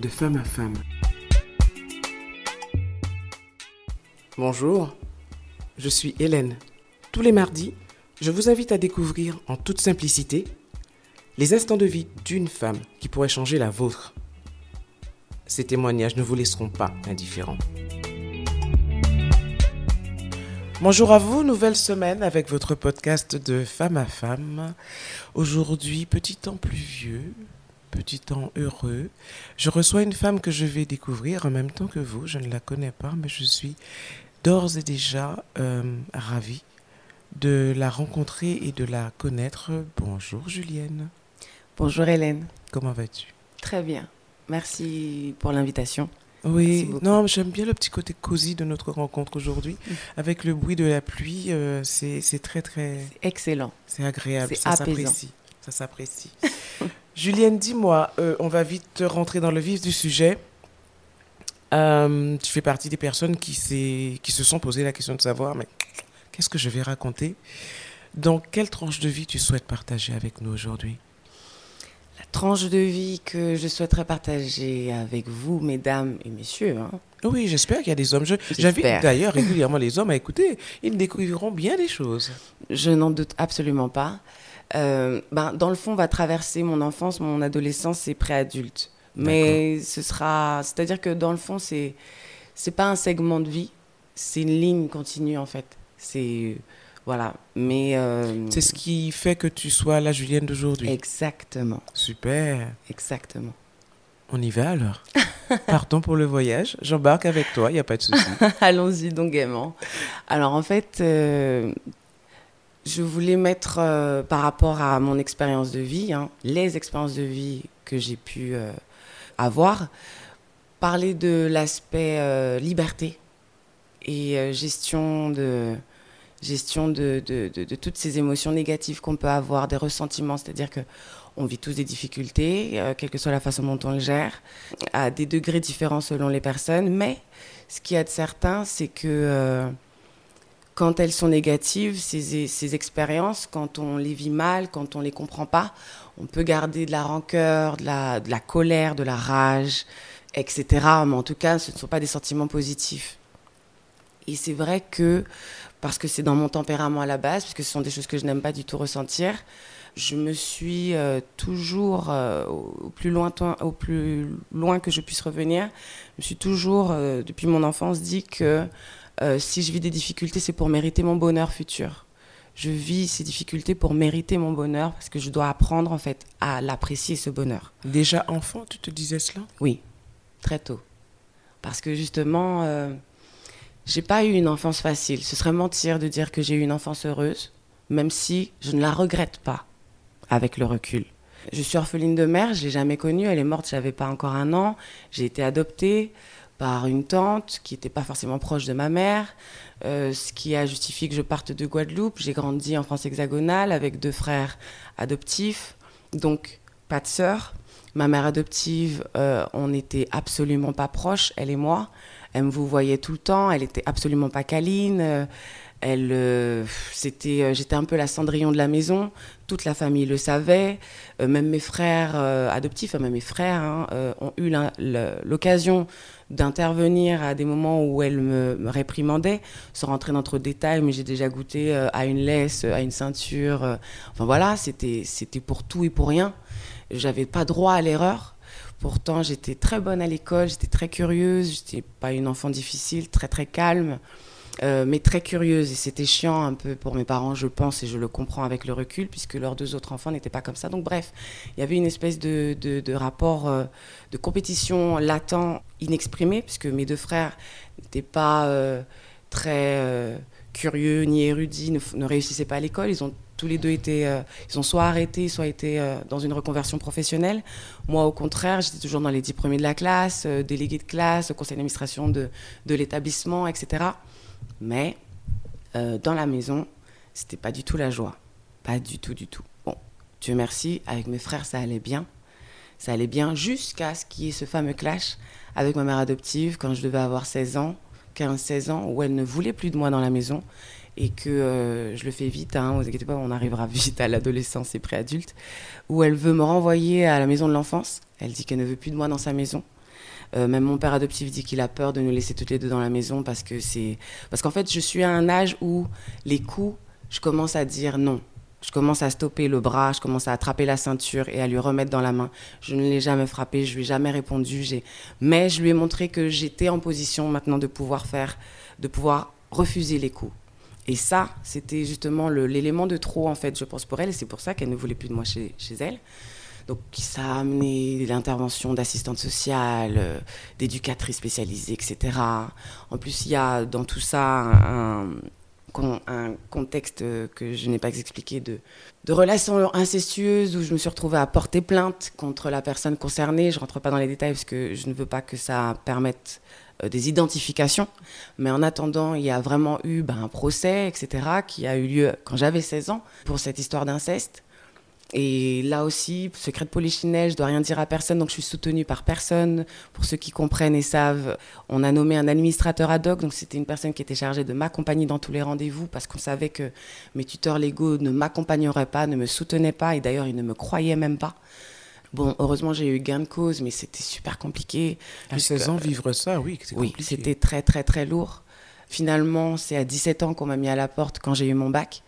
de femme à femme. Bonjour, je suis Hélène. Tous les mardis, je vous invite à découvrir en toute simplicité les instants de vie d'une femme qui pourrait changer la vôtre. Ces témoignages ne vous laisseront pas indifférents. Bonjour à vous, nouvelle semaine avec votre podcast de femme à femme. Aujourd'hui, petit temps pluvieux, petit temps heureux. Je reçois une femme que je vais découvrir en même temps que vous. Je ne la connais pas, mais je suis d'ores et déjà euh, ravie de la rencontrer et de la connaître. Bonjour Julienne. Bonjour Hélène. Comment vas-tu? Très bien. Merci pour l'invitation. Oui, non, j'aime bien le petit côté cosy de notre rencontre aujourd'hui. Mm. Avec le bruit de la pluie, euh, c'est très, très. Excellent. C'est agréable, ça s'apprécie. Ça s'apprécie. Julienne, dis-moi, euh, on va vite rentrer dans le vif du sujet. Euh, tu fais partie des personnes qui, qui se sont posées la question de savoir, mais qu'est-ce que je vais raconter? Dans quelle tranche de vie tu souhaites partager avec nous aujourd'hui? La tranche de vie que je souhaiterais partager avec vous, mesdames et messieurs. Hein. Oui, j'espère qu'il y a des hommes. J'invite d'ailleurs régulièrement les hommes à écouter. Ils découvriront bien des choses. Je n'en doute absolument pas. Euh, ben, dans le fond, on va traverser mon enfance, mon adolescence et préadulte. Mais ce sera, c'est-à-dire que dans le fond, c'est c'est pas un segment de vie, c'est une ligne continue en fait. C'est voilà, mais euh, c'est ce qui fait que tu sois la Julienne d'aujourd'hui. Exactement. Super. Exactement. On y va alors. Partons pour le voyage. J'embarque avec toi, il n'y a pas de souci. Allons-y donc gaiement. Alors en fait, euh, je voulais mettre euh, par rapport à mon expérience de vie, hein, les expériences de vie que j'ai pu avoir, parler de l'aspect euh, liberté et euh, gestion de gestion de, toutes ces émotions négatives qu'on peut avoir, des ressentiments, c'est-à-dire que on vit tous des difficultés, euh, quelle que soit la façon dont on le gère, à des degrés différents selon les personnes, mais ce qu'il y a de certain, c'est que quand elles sont négatives, ces, ces, expériences, quand on les vit mal, quand on les comprend pas, on peut garder de la rancœur, de la, colère, de la rage, etc. Mais en tout cas, ce ne sont pas des sentiments positifs. Et c'est vrai que, parce que c'est dans mon tempérament à la base, puisque ce sont des choses que je n'aime pas du tout ressentir, je me suis euh, toujours, euh, au, plus lointain, au plus loin que je puisse revenir, je me suis toujours, euh, depuis mon enfance, dit que euh, si je vis des difficultés, c'est pour mériter mon bonheur futur. Je vis ces difficultés pour mériter mon bonheur parce que je dois apprendre en fait à l'apprécier ce bonheur. Déjà enfant, tu te disais cela? Oui, très tôt. Parce que justement, euh, j'ai pas eu une enfance facile. Ce serait mentir de dire que j'ai eu une enfance heureuse, même si je ne la regrette pas avec le recul. Je suis orpheline de mère, je l'ai jamais connue, elle est morte, j'avais pas encore un an. J'ai été adoptée par une tante qui n'était pas forcément proche de ma mère, euh, ce qui a justifié que je parte de Guadeloupe. J'ai grandi en France hexagonale avec deux frères adoptifs, donc pas de sœur. Ma mère adoptive, euh, on n'était absolument pas proches, elle et moi. Elle me vous voyait tout le temps, elle était absolument pas câline. Euh, elle, j'étais un peu la cendrillon de la maison. Toute la famille le savait. même mes frères adoptifs, même mes frères, hein, ont eu l'occasion d'intervenir à des moments où elle me, réprimandait, sans rentrer dans trop de détails, mais j'ai déjà goûté euh, à une laisse, à une ceinture. Euh, enfin voilà, c'était pour tout et pour rien. J'avais pas droit à l'erreur. Pourtant, j'étais très bonne à l'école, j'étais très curieuse, j'étais pas une enfant difficile, très très calme. Euh, mais très curieuse. Et c'était chiant un peu pour mes parents, je pense, et je le comprends avec le recul, puisque leurs deux autres enfants n'étaient pas comme ça. Donc bref, il y avait une espèce de, de, rapport euh, de compétition latent, inexprimé, puisque mes deux frères n'étaient pas euh, très curieux ni érudits, ne, réussissaient pas à l'école. Ils ont tous les deux été, ils ont soit arrêté, soit été dans une reconversion professionnelle. Moi, au contraire, j'étais toujours dans les dix premiers de la classe, délégué de classe, conseil d'administration de, de l'établissement, etc. Mais euh, dans la maison, c'était pas du tout la joie. Pas du tout, du tout. Bon, Dieu merci, avec mes frères, ça allait bien. Ça allait bien jusqu'à ce qu'il y ait ce fameux clash avec ma mère adoptive quand je devais avoir 16 ans, 15-16 ans, où elle ne voulait plus de moi dans la maison et que euh, je le fais vite, hein, vous inquiétez pas, on arrivera vite à l'adolescence et préadulte, où elle veut me renvoyer à la maison de l'enfance. Elle dit qu'elle ne veut plus de moi dans sa maison. Euh, même mon père adoptif dit qu'il a peur de nous laisser toutes les deux dans la maison parce que c'est parce qu'en fait je suis à un âge où les coups, je commence à dire non. Je commence à stopper le bras, je commence à attraper la ceinture et à lui remettre dans la main. Je ne l'ai jamais frappé, je lui ai jamais répondu. Mais je lui ai montré que j'étais en position maintenant de pouvoir faire, de pouvoir refuser les coups. Et ça, c'était justement l'élément de trop, en fait, je pense, pour elle. Et c'est pour ça qu'elle ne voulait plus de moi chez elle. Donc, ça a amené l'intervention d'assistante sociale, euh, d'éducatrice spécialisée, etc. En plus, il y a dans tout ça un, contexte que je n'ai pas expliqué de, de relations incestueuses où je me suis retrouvée à porter plainte contre la personne concernée. Je ne rentre pas dans les détails parce que je ne veux pas que ça permette euh, des identifications. Mais en attendant, il y a vraiment eu ben, un procès, etc., qui a eu lieu quand j'avais 16 ans pour cette histoire d'inceste. Et là aussi, secret de polichinelle, je dois rien dire à personne, donc je suis soutenue par personne. Pour ceux qui comprennent et savent, on a nommé un administrateur ad hoc, donc c'était une personne qui était chargée de m'accompagner dans tous les rendez-vous parce qu'on savait que mes tuteurs légaux ne m'accompagneraient pas, ne me soutenaient pas, et d'ailleurs ils ne me croyaient même pas. Bon, heureusement, j'ai eu gain de cause, mais c'était super compliqué. À 16 ans, vivre ça, oui, c'était Oui, c'était très, très, très lourd. Finalement, c'est à 17 ans qu'on m'a mis à la porte quand j'ai eu mon bac.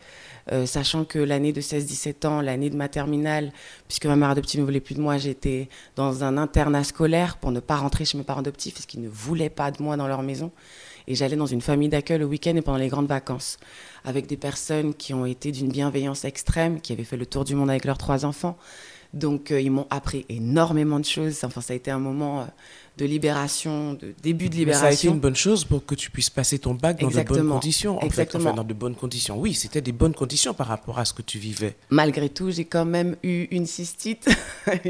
Euh, sachant que l'année de 16-17 ans, l'année de ma terminale, puisque ma mère adoptive ne voulait plus de moi, j'étais dans un internat scolaire pour ne pas rentrer chez mes parents adoptifs parce qu'ils ne voulaient pas de moi dans leur maison. Et j'allais dans une famille d'accueil le week-end et pendant les grandes vacances, avec des personnes qui ont été d'une bienveillance extrême, qui avaient fait le tour du monde avec leurs trois enfants. Donc, euh, ils m'ont appris énormément de choses. Enfin, ça a été un moment euh, de libération, de début de libération. ça a été une bonne chose pour que tu puisses passer ton bac dans de bonnes conditions. En Exactement. Fait, enfin, dans de bonnes conditions. Oui, c'était des bonnes conditions par rapport à ce que tu vivais. Malgré tout, j'ai quand même eu une cystite,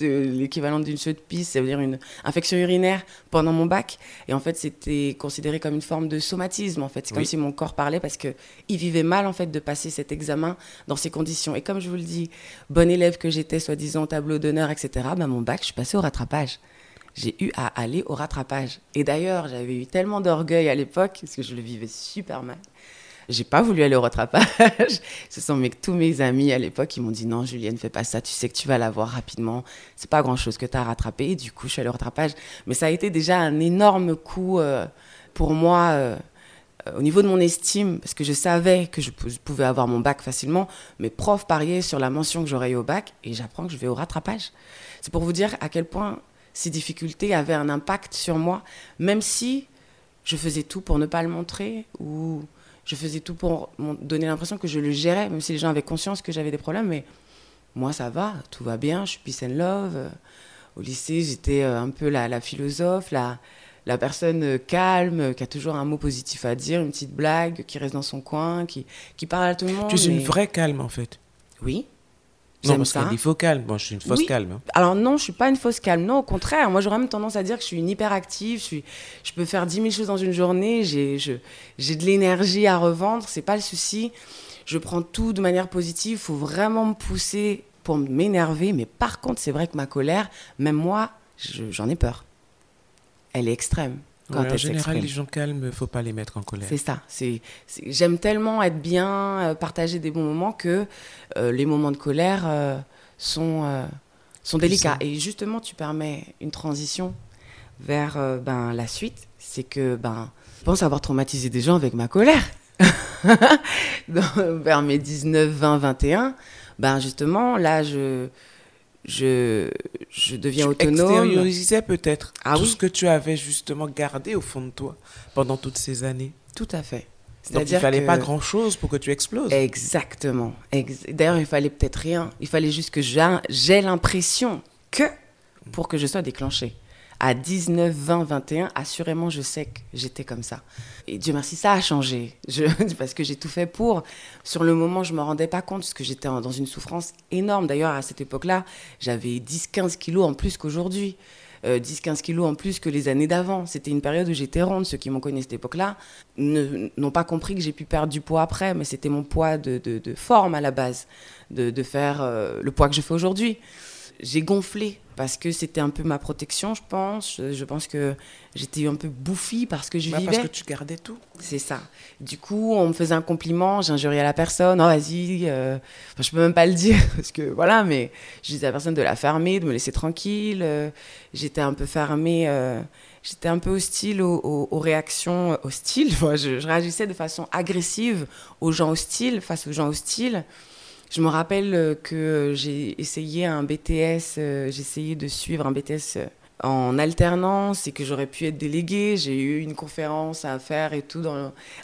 l'équivalent d'une de pisse, c'est-à-dire une infection urinaire pendant mon bac. Et en fait, c'était considéré comme une forme de somatisme. En fait, c'est comme si mon corps parlait parce que il vivait mal en fait de passer cet examen dans ces conditions. Et comme je vous le dis, bon élève que j'étais, soi-disant tableau d'honneur, etc. Ben, mon bac, je suis passée au rattrapage j'ai eu à aller au rattrapage. Et d'ailleurs, j'avais eu tellement d'orgueil à l'époque, parce que je le vivais super mal. J'ai pas voulu aller au rattrapage. Ce sont mes, tous mes amis à l'époque qui m'ont dit non, Julienne, fais pas ça, tu sais que tu vas l'avoir rapidement. C'est pas grand chose que tu as rattrapé. Et du coup, je suis allée au rattrapage. Mais ça a été déjà un énorme coup euh, pour moi. Euh, au niveau de mon estime, parce que je savais que je pouvais avoir mon bac facilement, mes profs pariaient sur la mention que j'aurais eu au bac et j'apprends que je vais au rattrapage. C'est pour vous dire à quel point ces difficultés avaient un impact sur moi, même si je faisais tout pour ne pas le montrer ou je faisais tout pour donner l'impression que je le gérais, même si les gens avaient conscience que j'avais des problèmes. Mais moi, ça va, tout va bien, je suis peace and love. Au lycée, j'étais euh, un peu la, philosophe, la, la personne euh, calme, qui a toujours un mot positif à dire, une petite blague, qui reste dans son coin, qui, qui parle à tout le monde. Tu es une vraie calme, en fait. Oui, non, parce dit faux calme. Moi, je suis une fausse calme. Hein. Alors non, je suis pas une fausse calme. Non, au contraire. Moi, j'aurais même tendance à dire que je suis une hyperactive. Je, suis, je peux faire 10 000 choses dans une journée. J'ai, j'ai de l'énergie à revendre. C'est pas le souci. Je prends tout de manière positive. Il faut vraiment me pousser pour m'énerver. Mais par contre, c'est vrai que ma colère, même moi, j'en ai peur. Elle est extrême en général, les gens calmes, faut pas les mettre en colère. C'est ça. C'est, j'aime tellement être bien, euh, partager des bons moments que euh, les moments de colère euh, sont sont délicats. Et justement, tu permets une transition vers ben la suite. C'est que ben, je pense avoir traumatisé des gens avec ma colère. vers mes 19, 20, 21, ben justement, là, je je, je deviens tu autonome. extériorisais peut-être ah tout ce que tu avais justement gardé au fond de toi pendant toutes ces années. Tout à fait. Donc il fallait pas grand-chose pour que tu exploses. Exactement. D'ailleurs, il fallait peut-être rien. Il fallait juste que j'ai l'impression que pour que je sois déclenchée à 19, 20, 21, assurément, je sais que j'étais comme ça. Et Dieu merci, ça a changé. Je, parce que j'ai tout fait pour. Sur le moment, je ne me rendais pas compte, parce que j'étais dans une souffrance énorme. D'ailleurs, à cette époque-là, j'avais 10-15 kilos en plus qu'aujourd'hui. 10-15 euh, kilos en plus que les années d'avant. C'était une période où j'étais ronde. Ceux qui m'ont connu à cette époque-là n'ont pas compris que j'ai pu perdre du poids après, mais c'était mon poids de, forme à la base, de, faire euh, le poids que je fais aujourd'hui. J'ai gonflé parce que c'était un peu ma protection, je pense. Je, je pense que j'étais un peu bouffie parce que je Bah, vivais. parce que tu gardais tout. C'est ça. Du coup, on me faisait un compliment, j'injuriais la personne. Oh, vas-y. euh, Enfin, je peux même pas le dire parce que voilà, mais je disais à la personne de la fermer, de me laisser tranquille. euh, J'étais un peu fermée. euh, J'étais un peu hostile aux, aux- aux réactions euh, hostiles. Moi, je, je réagissais de façon agressive aux gens hostiles, face aux gens hostiles. Je me rappelle euh, que j'ai essayé un BTS, euh, j'ai essayé de suivre un BTS euh, en alternance et que j'aurais pu être déléguée. J'ai eu une conférence à faire et tout,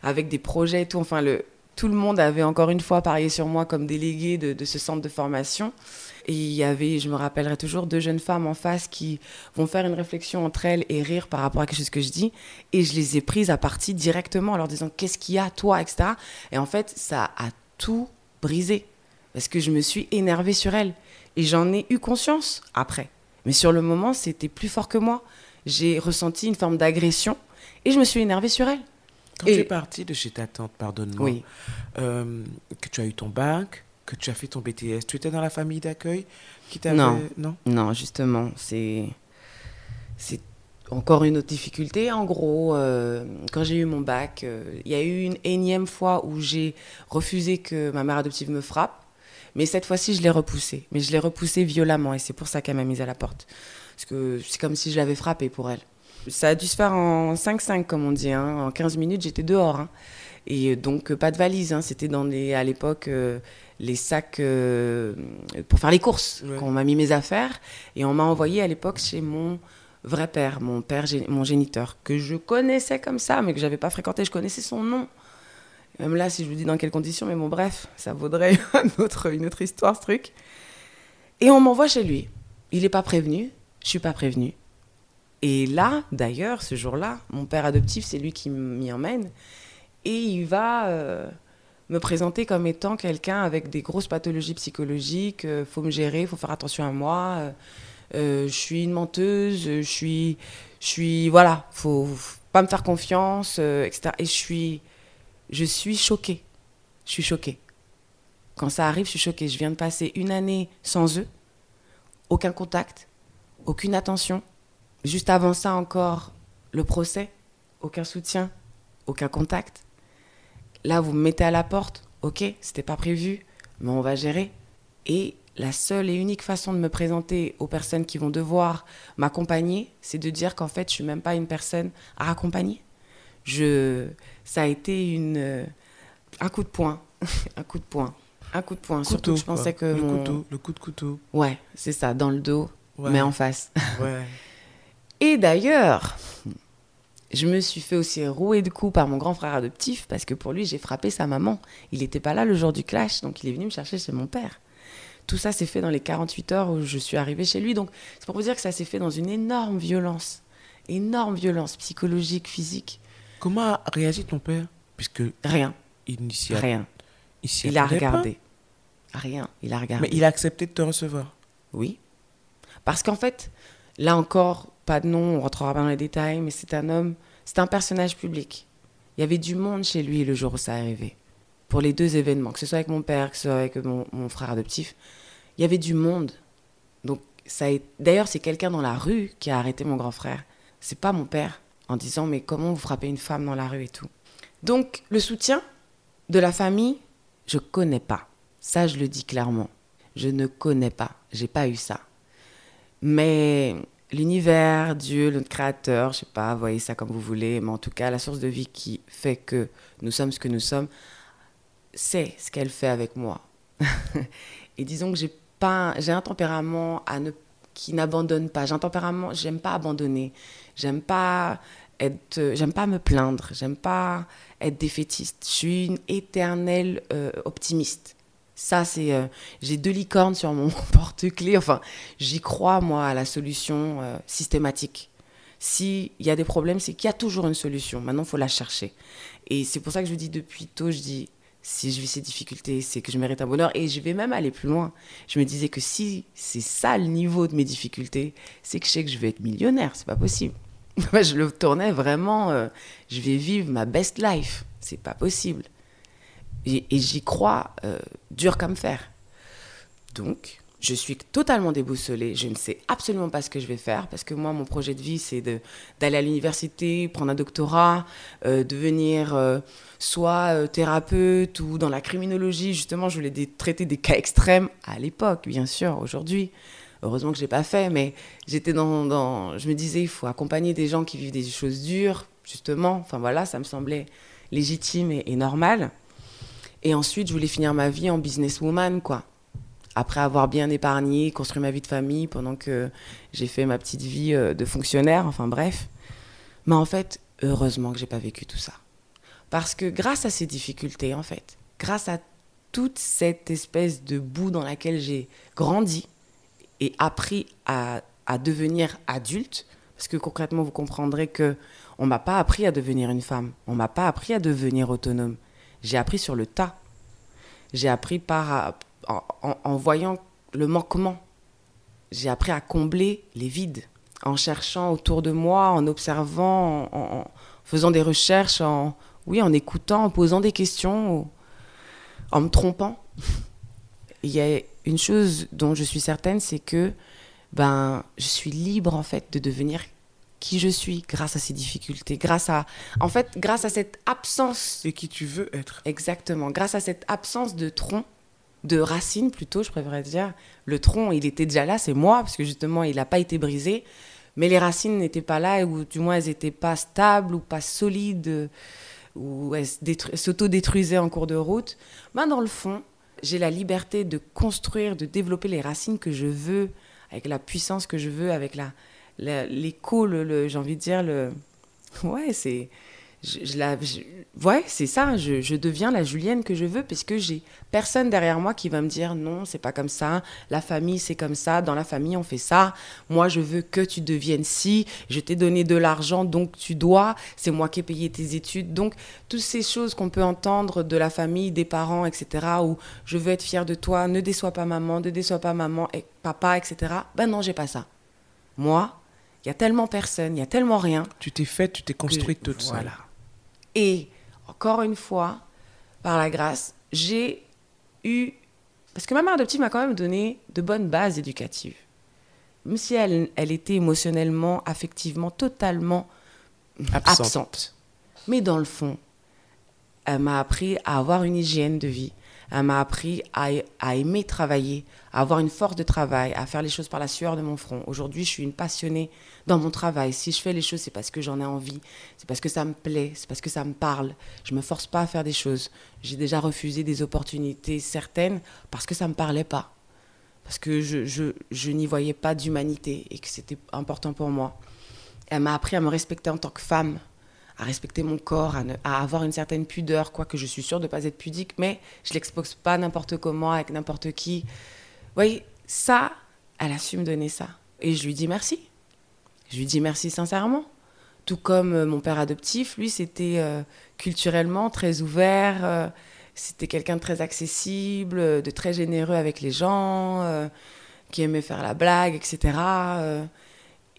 avec des projets et tout. Enfin, le, tout le monde avait encore une fois parié sur moi comme déléguée de, de ce centre de formation. Et il y avait, je me rappellerai toujours, deux jeunes femmes en face qui vont faire une réflexion entre elles et rire par rapport à quelque chose que je dis. Et je les ai prises à partie directement en leur disant qu'est-ce qu'il y a, toi, etc. Et en fait, ça a tout brisé. Parce que je me suis énervée sur elles. Et j'en ai eu conscience après. Mais sur le moment, c'était plus fort que moi. J'ai ressenti une forme d'agression et je me suis énervée sur elles. Quand Et- tu es partie de chez ta tante, pardonne-moi, Oui. euh, que tu as eu ton bac, que tu as fait ton BTS, tu étais dans la famille d'accueil qui t'avait... Non. Non Non, justement, c'est c'est encore une autre difficulté. En gros, euh, quand j'ai eu mon bac, euh, il y a eu une énième fois où j'ai refusé que ma mère adoptive me frappe. Mais cette fois-ci, je l'ai repoussée. Mais je l'ai repoussée violemment et c'est pour ça qu'elle m'a mise à la porte. Parce que c'est comme si je l'avais frappée pour elle. Ça a dû se faire en 5-5, comme on dit. hein. En 15 minutes, j'étais dehors. hein. Et donc, euh, pas de valise. hein. C'était dans les, à l'époque euh, les sacs euh, pour faire les courses Ouais. qu'on m'a mis mes affaires. Et on m'a envoyé à l'époque chez mon vrai père, mon père, mon géniteur, que je connaissais comme ça, mais que j'avais pas fréquenté. Je connaissais son nom. Même là, si je vous dis dans quelles conditions, mais bon, bref, ça vaudrait un autre- une autre histoire, ce truc. Et on m'envoie chez lui. Il n'est pas prévenu, je suis pas prévenue. Et là, d'ailleurs, ce jour-là, mon père adoptif, c'est lui qui m'y emmène. Et il va euh, me présenter comme étant quelqu'un avec des grosses pathologies psychologiques. Il faut me gérer, faut faire attention à moi. euh, euh, je suis une menteuse, je suis, je suis, voilà, faut, pas me faire confiance, euh, etc. Et je suis, je suis choquée. Je suis choquée. Quand ça arrive, je suis choquée. Je viens de passer une année sans eux, aucun contact, aucune attention. Juste avant ça encore, le procès, aucun soutien, aucun contact. Là, vous me mettez à la porte, ok, c'était pas prévu, mais on va gérer. Et la seule et unique façon de me présenter aux personnes qui vont devoir m'accompagner, c'est de dire qu'en fait, je suis même pas une personne à accompagner. Je, ça a été une, euh, un coup de poing, un coup de poing, un coup de poing. Surtout que je quoi. pensais que Le mon- couteau, le coup de couteau. ouais, c'est ça, dans le dos, Ouais. mais en face. Ouais. Et d'ailleurs, je me suis fait aussi rouer de coups par mon grand frère adoptif parce que pour lui, j'ai frappé sa maman. Il n'était pas là le jour du clash, donc il est venu me chercher chez mon père. Tout ça s'est fait dans les 48 heures où je suis arrivée chez lui. Donc c'est pour vous dire que ça s'est fait dans une énorme violence. Énorme violence psychologique, physique. Comment a réagi ton père? Puisque Rien, il n'y s'y a- rien. il Il a pas? regardé. Rien, il a regardé. Mais il a accepté de te recevoir? Oui. Parce qu'en fait, là encore, pas de nom, on rentrera pas dans les détails, mais c'est un homme, c'est un personnage public. Il y avait du monde chez lui le jour où ça arrivait. Pour les deux événements, que ce soit avec mon père, que ce soit avec mon, mon frère adoptif, il y avait du monde. Donc, ça a- d'ailleurs, c'est quelqu'un dans la rue qui a arrêté mon grand frère. C'est pas mon père, en disant, mais comment vous frappez une femme dans la rue et tout. Donc, le soutien de la famille, je connais pas. Ça, je le dis clairement. Je ne connais pas. J'ai pas eu ça. Mais l'univers, Dieu, notre créateur, je sais pas, voyez ça comme vous voulez, mais en tout cas, la source de vie qui fait que nous sommes ce que nous sommes, c'est ce qu'elle fait avec moi. Et disons que j'ai pas, j'ai un tempérament à ne, qui n'abandonne pas. J'ai un tempérament, j'aime pas abandonner. J'aime pas être, euh, j'aime pas me plaindre. J'aime pas être défaitiste. Je suis une éternelle euh, optimiste. Ça, c'est. euh, j'ai deux licornes sur mon porte-clés. Enfin, j'y crois, moi, à la solution euh, systématique. S'il y a des problèmes, c'est qu'il y a toujours une solution. Maintenant, il faut la chercher. Et c'est pour ça que je dis depuis tôt, je dis, si je vis ces difficultés, c'est que je mérite un bonheur. Et je vais même aller plus loin. Je me disais que si c'est ça le niveau de mes difficultés, c'est que je sais que je vais être millionnaire. C'est pas possible. Je le tournais vraiment. euh, je vais vivre ma best life. C'est pas possible. Et, et j'y crois euh, dur comme fer. Donc, je suis totalement déboussolée. Je ne sais absolument pas ce que je vais faire parce que moi, mon projet de vie, c'est d'aller à l'université, prendre un doctorat, euh, devenir euh, soit euh, thérapeute ou dans la criminologie. Justement, je voulais traiter des cas extrêmes à l'époque, bien sûr, aujourd'hui. Heureusement que je l'ai pas fait, mais j'étais dans, je me disais, il faut accompagner des gens qui vivent des choses dures, justement. Enfin voilà, ça me semblait légitime et normal. Et ensuite, je voulais finir ma vie en businesswoman, quoi après avoir bien épargné, construit ma vie de famille pendant que j'ai fait ma petite vie euh, de fonctionnaire, enfin bref. Mais en fait, heureusement que j'ai pas vécu tout ça. Parce que grâce à ces difficultés, en fait, grâce à toute cette espèce de boue dans laquelle j'ai grandi et appris à, à, devenir adulte, parce que concrètement, vous comprendrez que on m'a pas appris à devenir une femme, on m'a pas appris à devenir autonome. J'ai appris sur le tas. J'ai appris par, en, voyant le manquement, j'ai appris à combler les vides, en cherchant autour de moi, en observant, en, faisant des recherches, en, oui, en écoutant, en posant des questions, en me trompant. Il y a une chose dont je suis certaine, c'est que ben, je suis libre en fait de devenir qui je suis grâce à ces difficultés, grâce à, en fait, grâce à cette absence. Et qui tu veux être. Exactement, grâce à cette absence de tronc de racines plutôt, je préférerais dire. Le tronc, il était déjà là, c'est moi, parce que justement, il n'a pas été brisé. Mais les racines n'étaient pas là, ou du moins, elles n'étaient pas stables ou pas solides, ou elles s'auto-détruisaient en cours de route. Ben, dans le fond, j'ai la liberté de construire, de développer les racines que je veux, avec la puissance que je veux, avec la, l'écho, le, j'ai envie de dire, le... Ouais, c'est je, la, ouais, c'est ça. Je, deviens la Julienne que je veux parce que j'ai personne derrière moi qui va me dire non, c'est pas comme ça. La famille, c'est comme ça. Dans la famille, on fait ça. Moi, je veux que tu deviennes si. Je t'ai donné de l'argent, donc tu dois. C'est moi qui ai payé tes études. Donc, toutes ces choses qu'on peut entendre de la famille, des parents, etc. Où je veux être fière de toi. Ne déçois pas maman, ne déçois pas maman et papa, etc. Ben non, j'ai pas ça. Moi, il y a tellement personne, il y a tellement rien. Tu t'es faite, tu t'es construite toute seule. Et encore une fois, par la grâce, j'ai eu... Parce que ma mère adoptive m'a quand même donné de bonnes bases éducatives. Même si elle, elle était émotionnellement, affectivement, totalement absente. Mais dans le fond, elle m'a appris à avoir une hygiène de vie, elle m'a appris à, aimer travailler, à avoir une force de travail, à faire les choses par la sueur de mon front. Aujourd'hui, je suis une passionnée dans mon travail. Si je fais les choses, c'est parce que j'en ai envie, c'est parce que ça me plaît, c'est parce que ça me parle. Je me force pas à faire des choses. J'ai déjà refusé des opportunités certaines parce que ça me parlait pas, parce que je, je, je n'y voyais pas d'humanité et que c'était important pour moi. Elle m'a appris à me respecter en tant que femme, à respecter mon corps, à, avoir une certaine pudeur, quoique je suis sûre de ne pas être pudique, mais je l'expose pas n'importe comment, avec n'importe qui. Vous voyez, ça, elle a su me donner ça. Et je lui dis merci. Je lui dis merci sincèrement. Tout comme euh, mon père adoptif, lui, c'était euh, culturellement très ouvert, euh, c'était quelqu'un de très accessible, de très généreux avec les gens, qui aimait faire la blague, etc.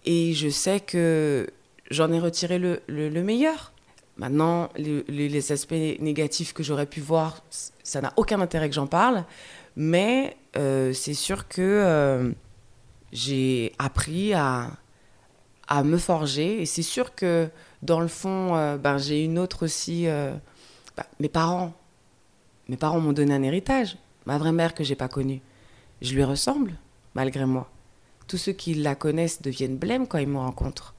et je sais que j'en ai retiré le, le, meilleur. Maintenant, les, les, aspects négatifs que j'aurais pu voir, ça n'a aucun intérêt que j'en parle. Mais euh, c'est sûr que euh, j'ai appris à, à me forger. Et c'est sûr que dans le fond, euh, ben, j'ai une autre aussi. Ben, mes parents. Mes parents m'ont donné un héritage. Ma vraie mère que j'ai pas connue. Je lui ressemble, malgré moi. Tous ceux qui la connaissent deviennent blêmes quand ils me rencontrent.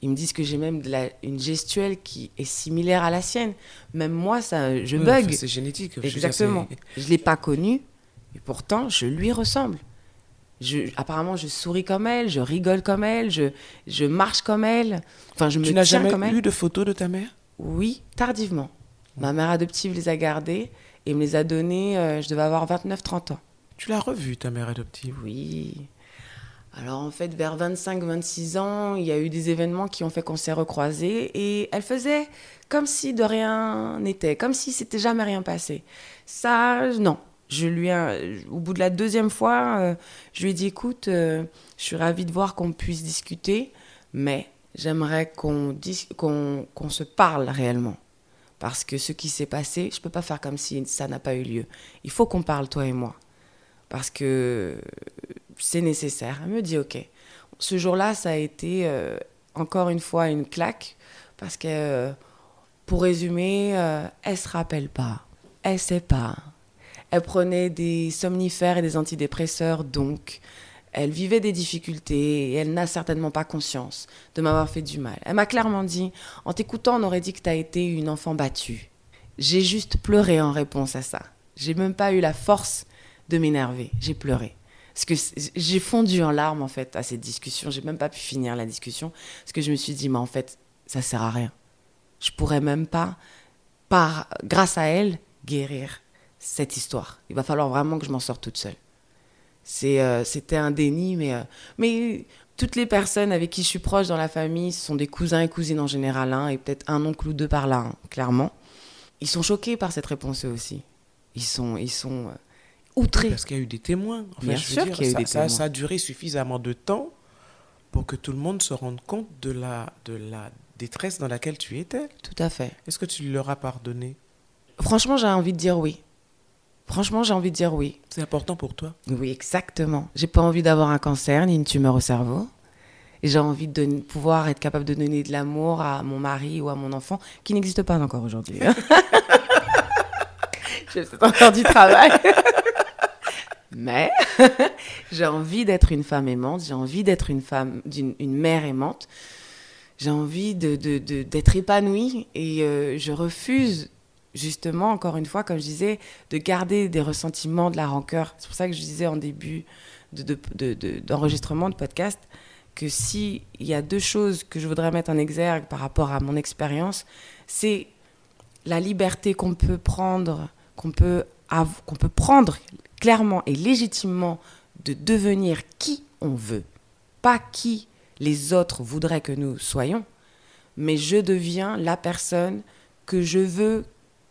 Ils me disent que j'ai même de la, une gestuelle qui est similaire à la sienne. Même moi, ça, je bug. c'est génétique. Exactement. Je ne l'ai pas connue, et pourtant, je lui ressemble. Je, apparemment, je souris comme elle, je rigole comme elle, je, je marche comme elle. Enfin, je me tu n'as jamais eu de photos de ta mère? Oui, tardivement. Ma mère adoptive les a gardées et me les a données, euh, je devais avoir 29-30 ans. Tu l'as revue, ta mère adoptive? Oui. Alors en fait, vers 25-26 ans, il y a eu des événements qui ont fait qu'on s'est recroisés et elle faisait comme si de rien n'était, comme si c'était jamais rien passé. Ça, non. Je lui au bout de la deuxième fois, euh, je lui ai dit écoute, euh, je suis ravie de voir qu'on puisse discuter, mais j'aimerais qu'on qu'on se parle réellement. Parce que ce qui s'est passé, je ne peux pas faire comme si ça n'a pas eu lieu. Il faut qu'on parle, toi et moi. parce que c'est nécessaire. Elle me dit ok. Ce jour-là, ça a été euh, encore une fois une claque parce que, euh, pour résumer, euh, elle se rappelle pas, elle sait pas. Elle prenait des somnifères et des antidépresseurs, donc elle vivait des difficultés et elle n'a certainement pas conscience de m'avoir fait du mal. Elle m'a clairement dit, en t'écoutant, on aurait dit que tu as été une enfant battue. J'ai juste pleuré en réponse à ça. J'ai même pas eu la force de m'énerver. J'ai pleuré. Parce que j'ai fondu en larmes, en fait, à cette discussion. J'ai même pas pu finir la discussion. Parce que je me suis dit, mais en fait, ça sert à rien. Je pourrais même pas, par, grâce à elle, guérir cette histoire. Il va falloir vraiment que je m'en sorte toute seule. Euh, c'était un déni, mais, euh, mais toutes les personnes avec qui je suis proche dans la famille ce sont des cousins et cousines en général, hein, et peut-être un oncle ou deux par là, hein, clairement. Ils sont choqués par cette réponse eux aussi. Ils sont, ils sont euh, Parce qu'il y a eu des témoins. Bien sûr qu'il y a eu ça, des ça- témoins. ça a duré suffisamment de temps pour que tout le monde se rende compte de la, de la détresse dans laquelle tu étais. Tout à fait. Est-ce que tu leur as pardonné? Franchement, j'ai envie de dire oui. Franchement, j'ai envie de dire oui. C'est important pour toi? Oui, exactement. J'ai pas envie d'avoir un cancer ni une tumeur au cerveau. Et j'ai envie de pouvoir être capable de donner de l'amour à mon mari ou à mon enfant, qui n'existe pas encore aujourd'hui. J'ai peut-être encore du travail. Mais j'ai envie d'être une femme aimante, j'ai envie d'être une femme, d'une une mère aimante. J'ai envie de, d'être épanouie et euh, je refuse justement, encore une fois, comme je disais, de garder des ressentiments, de la rancœur. C'est pour ça que je disais en début de, de- de- de- d'enregistrement de podcast que si il y a deux choses que je voudrais mettre en exergue par rapport à mon expérience, c'est la liberté qu'on peut prendre, qu'on peut, qu'on peut prendre clairement et légitimement de devenir qui on veut, pas qui les autres voudraient que nous soyons, mais je deviens la personne que je veux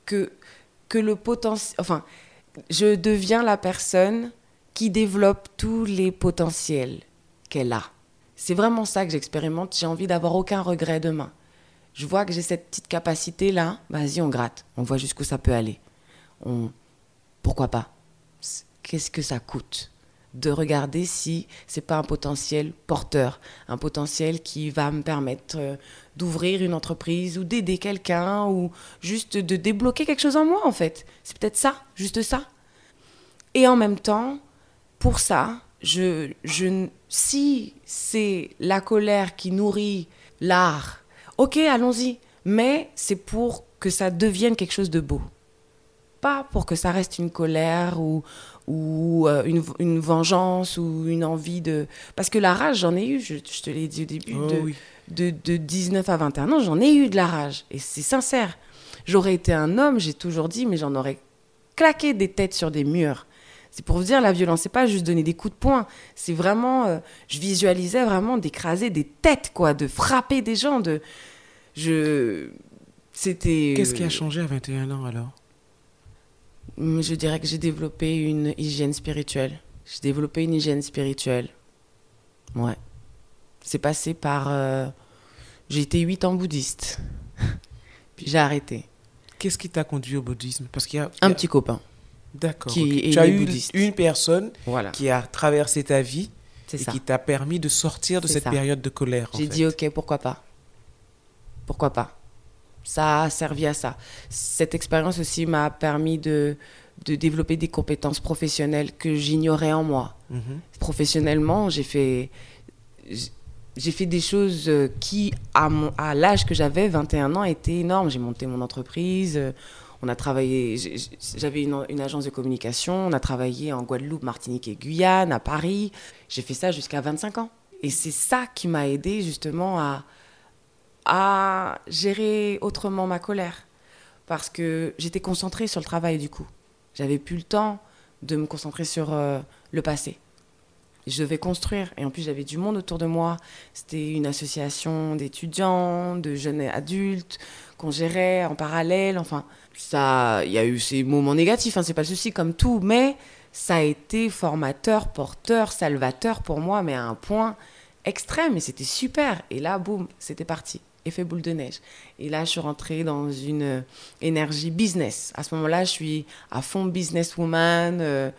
que, que le potentiel... Enfin, je deviens la personne qui développe tous les potentiels qu'elle a. C'est vraiment ça que j'expérimente. J'ai envie d'avoir aucun regret demain. Je vois que j'ai cette petite capacité-là. Vas-y, on gratte. On voit jusqu'où ça peut aller. On... Pourquoi pas? Qu'est-ce que ça coûte de regarder si c'est pas un potentiel porteur, un potentiel qui va me permettre euh, d'ouvrir une entreprise ou d'aider quelqu'un ou juste de débloquer quelque chose en moi en fait. C'est peut-être ça, juste ça. Et en même temps, pour ça, je, je, si c'est la colère qui nourrit l'art, ok, allons-y, mais c'est pour que ça devienne quelque chose de beau. Pas pour que ça reste une colère ou, ou euh, une, une vengeance ou une envie de... Parce que la rage, j'en ai eu, je, je te l'ai dit au début, Oh de, oui. de, de 19 à 21 ans, j'en ai eu de la rage. Et c'est sincère. J'aurais été un homme, j'ai toujours dit, mais j'en aurais claqué des têtes sur des murs. C'est pour vous dire, la violence, c'est pas juste donner des coups de poing. C'est vraiment, euh, je visualisais vraiment d'écraser des têtes, quoi, de frapper des gens, de, je, c'était. Qu'est-ce qui a euh, changé à 21 ans alors? Je dirais que j'ai développé une hygiène spirituelle. J'ai développé une hygiène spirituelle. Ouais. C'est passé par. euh, J'ai été huit ans bouddhiste. Puis j'ai arrêté. Qu'est-ce qui t'a conduit au bouddhisme? Parce qu'il y a. Un petit copain. D'accord. qui est Tu as eu bouddhiste. une personne Voilà. qui a traversé ta vie C'est et ça. qui t'a permis de sortir de cette ça. période de colère. J'ai dit ok, pourquoi pas? Pourquoi pas? Ça a servi à ça. Cette expérience aussi m'a permis de, de développer des compétences professionnelles que j'ignorais en moi. Mhm. professionnellement, j'ai fait, j'ai fait des choses qui, à, mon, à l'âge que j'avais, 21 ans, étaient énormes. J'ai monté mon entreprise, euh, on a travaillé, j'avais une, une agence de communication, on a travaillé en Guadeloupe, Martinique et Guyane, à Paris. J'ai fait ça jusqu'à 25 ans. Et c'est ça qui m'a aidé justement à, à gérer autrement ma colère. Parce que j'étais concentrée sur le travail du coup. J'avais plus le temps de me concentrer sur euh, le passé. Je devais construire. Et en plus, j'avais du monde autour de moi. C'était une association d'étudiants, de jeunes adultes qu'on gérait en parallèle. Enfin, ça, il y a eu ces moments négatifs, hein, c'est pas le souci, comme tout. Mais ça a été formateur, porteur, salvateur pour moi, mais à un point extrême. Et c'était super. Et là, boum, c'était parti. Effet boule de neige. Et là, je suis rentrée dans une euh, énergie business. À ce moment-là, je suis à fond businesswoman. euh,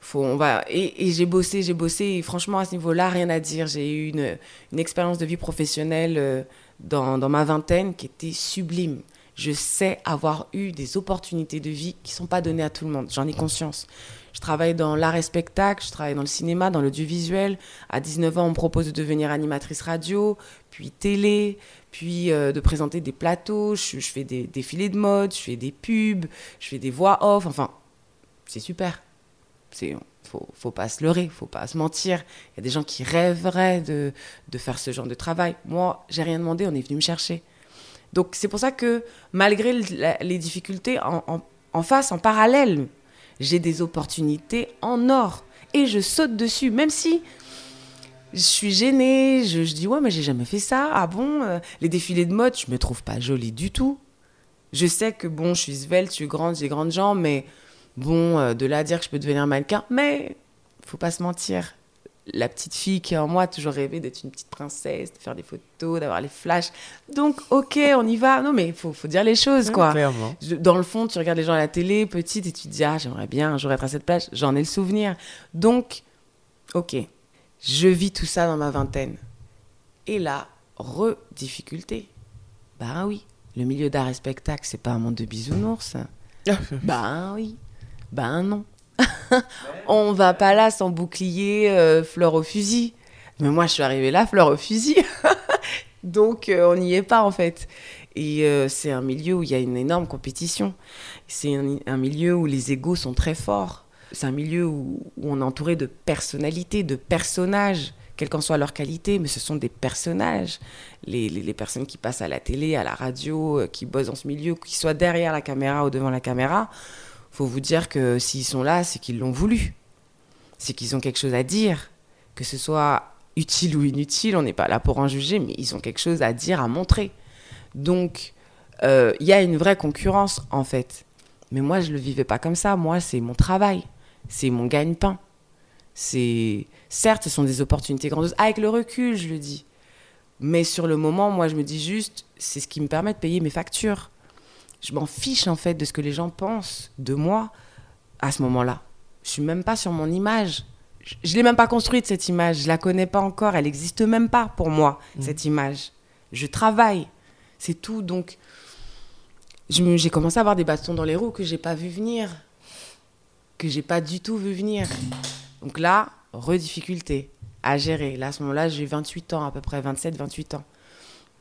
Faut, on va, et, j'ai bossé, j'ai bossé, et franchement, à ce niveau-là, rien à dire. J'ai eu une, expérience de vie professionnelle euh, dans, ma vingtaine qui était sublime. Je sais avoir eu des opportunités de vie qui ne sont pas données à tout le monde, j'en ai conscience. Je travaille dans l'art et spectacle, je travaille dans le cinéma, dans l'audiovisuel. À 19 ans, on me propose de devenir animatrice radio, puis télé, puis euh, de présenter des plateaux. Je, je fais des défilés de mode, je fais des pubs, je fais des voix off. Enfin, c'est super. C'est faut, faut pas se leurrer, faut pas se mentir. Il y a des gens qui rêveraient de, de faire ce genre de travail. Moi, j'ai rien demandé, on est venu me chercher. Donc c'est pour ça que malgré les difficultés en, en, face, en parallèle, j'ai des opportunités en or et je saute dessus, même si je suis gênée. Je, dis ouais, mais j'ai jamais fait ça. Ah bon, euh, les défilés de mode, je me trouve pas jolie du tout. Je sais que bon, je suis svelte, je suis grande, j'ai grandes jambes, mais Bon, euh, de là à dire que je peux devenir mannequin, mais faut pas se mentir. La petite fille qui est en moi a toujours rêvé d'être une petite princesse, de faire des photos, d'avoir les flashs. Donc, ok, on y va. Non, mais il faut, faut, dire les choses, quoi. dans le fond, tu regardes les gens à la télé, petite, et tu te dis, ah, j'aimerais bien un jour être à cette plage. J'en ai le souvenir. Donc, ok, je vis tout ça dans ma vingtaine. Et là, re-difficulté. Ben oui, le milieu d'art et spectacle, c'est pas un monde de bisounours. ben oui. Ben non. on va pas là sans bouclier, euh, fleur au fusil. Mais moi, je suis arrivée là, fleur au fusil. Donc, euh, on n'y est pas, en fait. Et euh, c'est un milieu où il y a une énorme compétition. C'est un, milieu où les égaux sont très forts. C'est un milieu où, on est entouré de personnalités, de personnages, quelle qu'en soit leur qualité, mais ce sont des personnages. Les, les, personnes qui passent à la télé, à la radio, qui bossent dans ce milieu, qui soient derrière la caméra ou devant la caméra, faut vous dire que s'ils sont là, c'est qu'ils l'ont voulu. C'est qu'ils ont quelque chose à dire. Que ce soit utile ou inutile, on n'est pas là pour en juger, mais ils ont quelque chose à dire, à montrer. Donc, euh, il y a une vraie concurrence, en fait. Mais moi, je ne le vivais pas comme ça. Moi, c'est mon travail. C'est mon gagne-pain. C'est Certes, ce sont des opportunités grandioses. Avec le recul, je le dis. Mais sur le moment, moi, je me dis juste, c'est ce qui me permet de payer mes factures je m'en fiche en fait de ce que les gens pensent de moi à ce moment-là. Je suis même pas sur mon image. Je, ne l'ai même pas construite cette image. Je la connais pas encore. Elle n'existe même pas pour moi mmh. cette image. Je travaille. C'est tout. Donc j'ai commencé à avoir des bâtons dans les roues que j'ai pas vu venir, que j'ai pas du tout vu venir. Donc là, redifficulté à gérer. Là à ce moment-là, j'ai 28 ans à peu près, 27, 28 ans.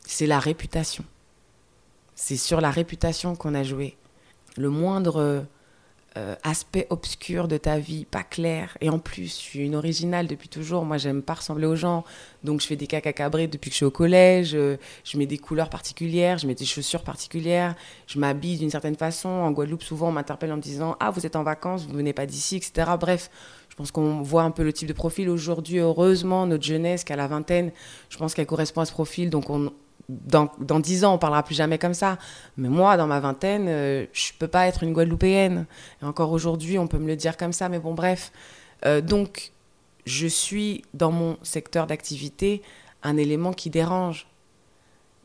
C'est la réputation. C'est sur la réputation qu'on a joué. Le moindre euh, aspect obscur de ta vie, pas clair. Et en plus, je suis une originale depuis toujours. Moi, j'aime pas ressembler aux gens. Donc, je fais des caca cabrés depuis que je suis au collège. Euh, je mets des couleurs particulières, je mets des chaussures particulières. Je m'habille d'une certaine façon. En Guadeloupe, souvent, on m'interpelle en me disant Ah, vous êtes en vacances, vous venez pas d'ici, etc. Bref, je pense qu'on voit un peu le type de profil. Aujourd'hui, heureusement, notre jeunesse, qu'à la vingtaine, je pense qu'elle correspond à ce profil. Donc, on, dans, dans 10 ans, on parlera plus jamais comme ça. Mais moi, dans ma vingtaine, euh, je peux pas être une Guadeloupéenne. Et encore aujourd'hui, on peut me le dire comme ça, mais bon, bref. Euh, donc, je suis dans mon secteur d'activité un élément qui dérange.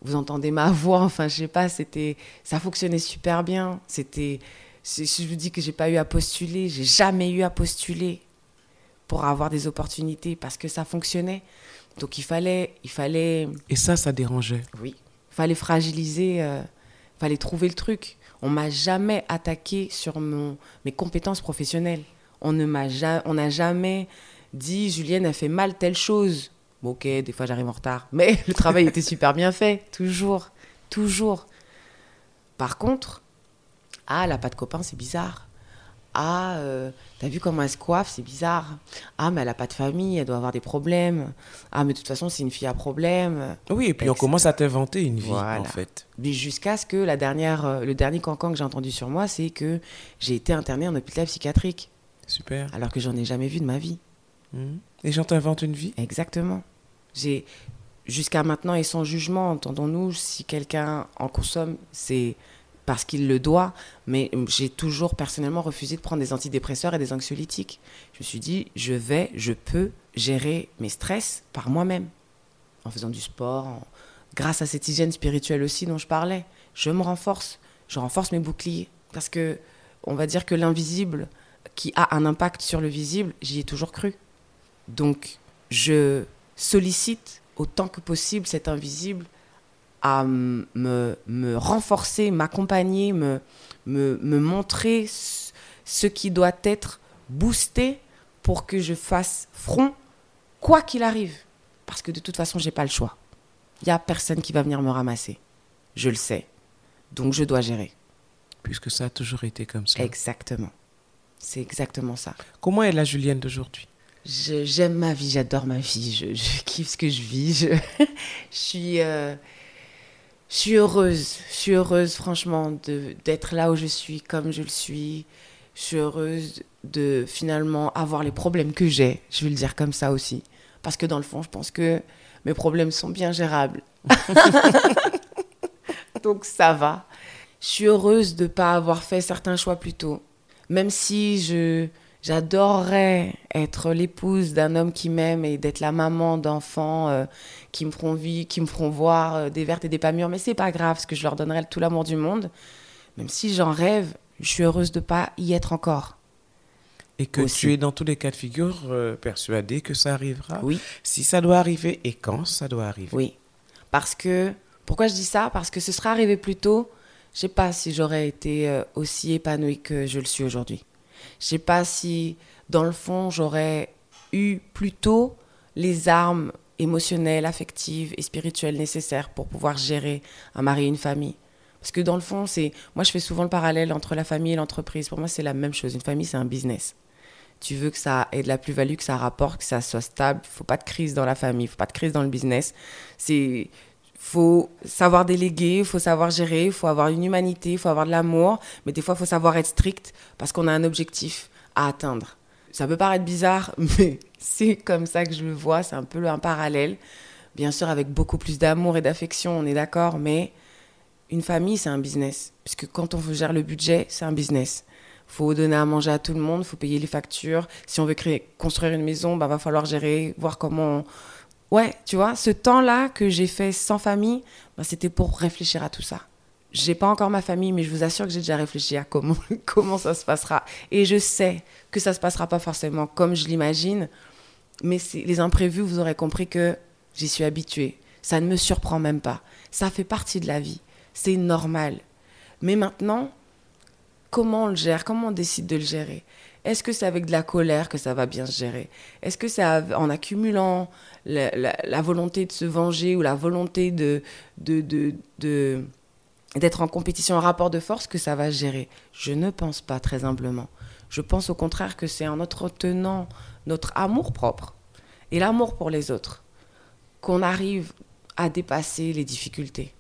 Vous entendez ma voix, enfin, je sais pas, c'était, ça fonctionnait super bien. C'était, je vous dis que j'ai pas eu à postuler, j'ai jamais eu à postuler pour avoir des opportunités parce que ça fonctionnait. Donc il fallait, il fallait. Et ça, ça dérangeait. Oui. Il fallait fragiliser, il euh, fallait trouver le truc. On m'a jamais attaqué sur mon, mes compétences professionnelles. On ne m'a on n'a jamais dit Julienne a fait mal telle chose. Bon, ok, des fois j'arrive en retard, mais le travail était super bien fait, toujours, toujours. Par contre, ah, elle n'a pas de copain, c'est bizarre. Ah, euh, t'as vu comment elle se coiffe, c'est bizarre. Ah, mais elle n'a pas de famille, elle doit avoir des problèmes. Ah, mais de toute façon, c'est une fille à problème. Oui, et puis on commence à t'inventer une vie, en fait. Jusqu'à ce que la dernière, euh, le dernier cancan que j'ai entendu sur moi, c'est que j'ai été internée en hôpital psychiatrique. Super. Alors que j'en ai jamais vu de ma vie. Mmh. Les gens t'inventent une vie? Exactement. J'ai jusqu'à maintenant et sans jugement, entendons-nous, si quelqu'un en consomme, c'est parce qu'il le doit, mais j'ai toujours personnellement refusé de prendre des antidépresseurs et des anxiolytiques. Je me suis dit, je vais, je peux gérer mes stress par moi-même, en faisant du sport, grâce à cette hygiène spirituelle aussi dont je parlais. Je me renforce, je renforce mes boucliers, parce que on va dire que l'invisible qui a un impact sur le visible, j'y ai toujours cru. Donc, je sollicite autant que possible cet invisible à me, me renforcer, m'accompagner, me, me, me, montrer ce qui doit être boosté pour que je fasse front, quoi qu'il arrive. Parce que de toute façon, j'ai pas le choix. Il n'y a personne qui va venir me ramasser. Je le sais. Donc je dois gérer. Puisque ça a toujours été comme ça. Exactement. C'est exactement ça. Comment est la Julienne d'aujourd'hui? J'aime ma vie, j'adore ma vie, je, kiffe ce que je vis. Je, suis, euh, je suis heureuse, je suis heureuse franchement d'être là où je suis, comme je le suis. Je suis heureuse de finalement avoir les problèmes que j'ai, je vais le dire comme ça aussi. Parce que dans le fond, je pense que mes problèmes sont bien gérables. Donc ça va. Je suis heureuse de ne pas avoir fait certains choix plus tôt. Même si je, j'adorerais être l'épouse d'un homme qui m'aime et d'être la maman d'enfants euh, qui me feront vivre, qui me feront voir euh, des vertes et des pas mûres. Mais c'est pas grave, parce que je leur donnerai tout l'amour du monde. Même si j'en rêve, je suis heureuse de ne pas y être encore. Et que tu es dans tous les cas de figure euh, persuadée que ça arrivera. Oui. Si ça doit arriver et quand ça doit arriver. Oui. Parce que, pourquoi je dis ça? Parce que ce serait arrivé plus tôt, je sais pas si j'aurais été aussi épanouie que je le suis aujourd'hui. Je sais pas si, dans le fond, j'aurais eu plus tôt les armes émotionnelles, affectives et spirituelles nécessaires pour pouvoir gérer un mari et une famille. Parce que dans le fond, c'est moi je fais souvent le parallèle entre la famille et l'entreprise. Pour moi, c'est la même chose. Une famille, c'est un business. Tu veux que ça ait de la plus-value, que ça rapporte, que ça soit stable. Il faut pas de crise dans la famille, il faut pas de crise dans le business. C'est faut savoir déléguer, faut savoir gérer, faut avoir une humanité, faut avoir de l'amour, mais des fois, faut savoir être strict parce qu'on a un objectif à atteindre. Ça peut paraître bizarre, mais c'est comme ça que je le vois, c'est un peu un parallèle. Bien sûr, avec beaucoup plus d'amour et d'affection, on est d'accord, mais une famille, c'est un business. Puisque quand on gère le budget, c'est un business. faut donner à manger à tout le monde, faut payer les factures. Si on veut créer, construire une maison, bah, va falloir gérer, voir comment... Ouais, tu vois, ce temps-là que j'ai fait sans famille, bah, c'était pour réfléchir à tout ça. J'ai pas encore ma famille, mais je vous assure que j'ai déjà réfléchi à comment, comment ça se passera. Et je sais que ça se passera pas forcément comme je l'imagine, mais les imprévus, vous aurez compris que j'y suis habituée. Ça ne me surprend même pas. Ça fait partie de la vie c'est normal. Mais maintenant, comment on le gère? Comment on décide de le gérer? Est-ce que c'est avec de la colère que ça va bien se gérer? Est-ce que c'est en accumulant la, volonté de se venger ou la volonté de, d'être en compétition, en rapport de force que ça va se gérer? Je ne pense pas, très humblement. Je pense au contraire que c'est en entretenant notre amour propre et l'amour pour les autres qu'on arrive à dépasser les difficultés.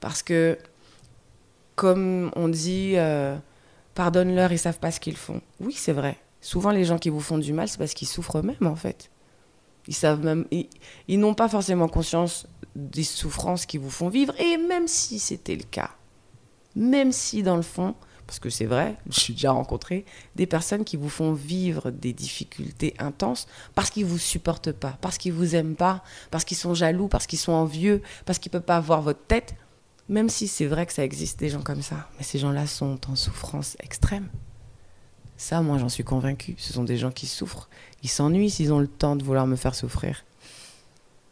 Parce que, comme on dit, euh, pardonne-leur, ils savent pas ce qu'ils font. Oui, c'est vrai. Souvent, les gens qui vous font du mal, c'est parce qu'ils souffrent eux-mêmes, en fait. Ils savent même, ils, n'ont pas forcément conscience des souffrances qu'ils vous font vivre. Et même si c'était le cas, même si dans le fond, parce que c'est vrai, je suis déjà rencontré des personnes qui vous font vivre des difficultés intenses parce qu'ils vous supportent pas, parce qu'ils vous aiment pas, parce qu'ils sont jaloux, parce qu'ils sont envieux, parce qu'ils peuvent pas voir votre tête. Même si c'est vrai que ça existe des gens comme ça, mais ces gens-là sont en souffrance extrême. Ça, moi, j'en suis convaincue. Ce sont des gens qui souffrent. Ils s'ennuient s'ils ont le temps de vouloir me faire souffrir.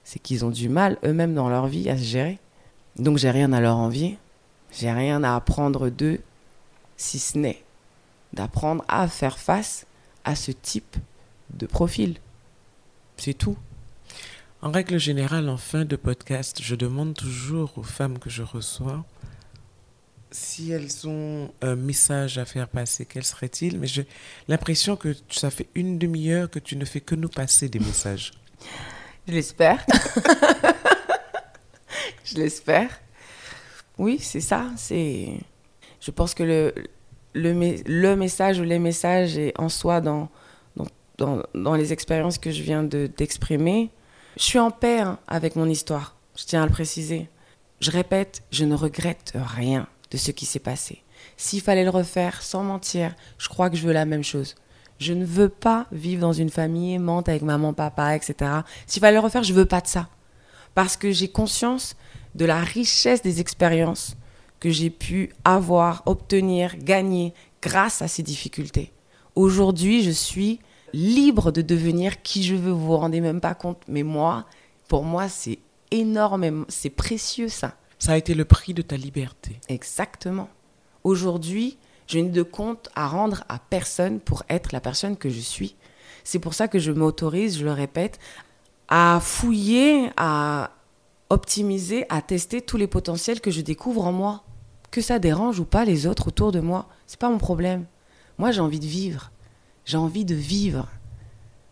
C'est qu'ils ont du mal eux-mêmes dans leur vie à se gérer. Donc, j'ai rien à leur envier. J'ai rien à apprendre d'eux, si ce n'est d'apprendre à faire face à ce type de profil. C'est tout. En règle générale, en fin de podcast, je demande toujours aux femmes que je reçois si elles ont un message à faire passer, quel serait-il? Mais j'ai l'impression que ça fait une demi-heure que tu ne fais que nous passer des messages. Je l'espère. je l'espère. Oui, c'est ça. C'est. Je pense que le, le, le, message ou les messages est en soi dans, dans, dans, dans les expériences que je viens d'exprimer. Je suis en paix hein, avec mon histoire, je tiens à le préciser. Je répète, je ne regrette rien de ce qui s'est passé. S'il fallait le refaire, sans mentir, je crois que je veux la même chose. Je ne veux pas vivre dans une famille aimante avec maman, papa, etc. S'il fallait le refaire, je veux pas de ça. Parce que j'ai conscience de la richesse des expériences que j'ai pu avoir, obtenir, gagner grâce à ces difficultés. Aujourd'hui, je suis libre de devenir qui je veux. Vous vous rendez même pas compte. Mais moi, pour moi, c'est énormément, c'est précieux ça. Ça a été le prix de ta liberté. Exactement. Aujourd'hui, je n'ai de compte à rendre à personne pour être la personne que je suis. C'est pour ça que je m'autorise, je le répète, à fouiller, à optimiser, à tester tous les potentiels que je découvre en moi. Que ça dérange ou pas les autres autour de moi, c'est pas mon problème. Moi, j'ai envie de vivre. J'ai envie de vivre.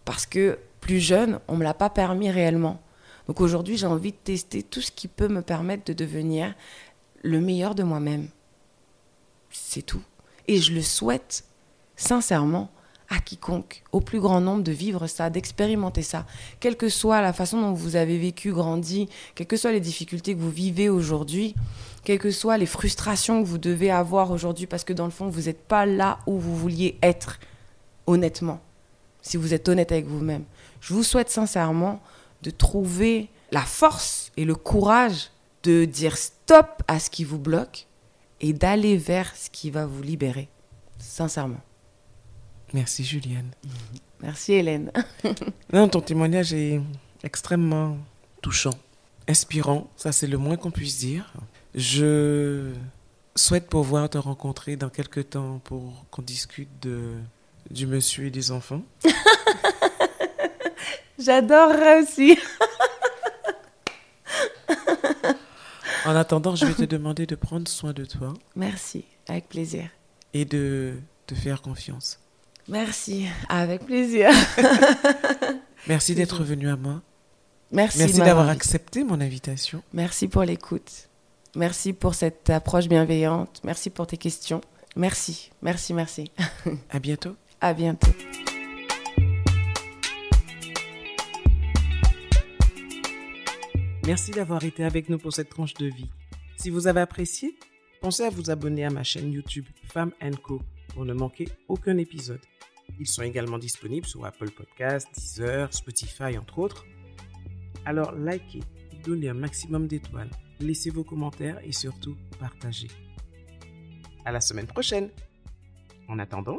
Parce que plus jeune, on me l'a pas permis réellement. Donc aujourd'hui, j'ai envie de tester tout ce qui peut me permettre de devenir le meilleur de moi-même. C'est tout. Et je le souhaite sincèrement à quiconque, au plus grand nombre, de vivre ça, d'expérimenter ça. Quelle que soit la façon dont vous avez vécu, grandi, quelles que soient les difficultés que vous vivez aujourd'hui, quelles que soient les frustrations que vous devez avoir aujourd'hui, parce que dans le fond, vous n'êtes pas là où vous vouliez être, honnêtement, si vous êtes honnête avec vous-même. Je vous souhaite sincèrement de trouver la force et le courage de dire stop à ce qui vous bloque et d'aller vers ce qui va vous libérer, sincèrement. Merci Julienne. Merci Hélène. non, ton témoignage est extrêmement touchant, inspirant, ça c'est le moins qu'on puisse dire. Je souhaite pouvoir te rencontrer dans quelques temps pour qu'on discute de, du monsieur et des enfants. J'adorerais aussi. en attendant, je vais te demander de prendre soin de toi. Merci, avec plaisir. Et de te faire confiance. Merci, avec plaisir. Merci d'être venu à moi. Merci, Merci d'avoir accepté mon invitation. Merci pour l'écoute. Merci pour cette approche bienveillante. Merci pour tes questions. Merci, merci, merci. À bientôt. À bientôt. Merci d'avoir été avec nous pour cette tranche de vie. Si vous avez apprécié, pensez à vous abonner à ma chaîne YouTube Femme Co pour ne manquer aucun épisode. Ils sont également disponibles sur Apple Podcasts, Deezer, Spotify, entre autres. Alors likez, donnez un maximum d'étoiles, laissez vos commentaires et surtout partagez. À la semaine prochaine. En attendant,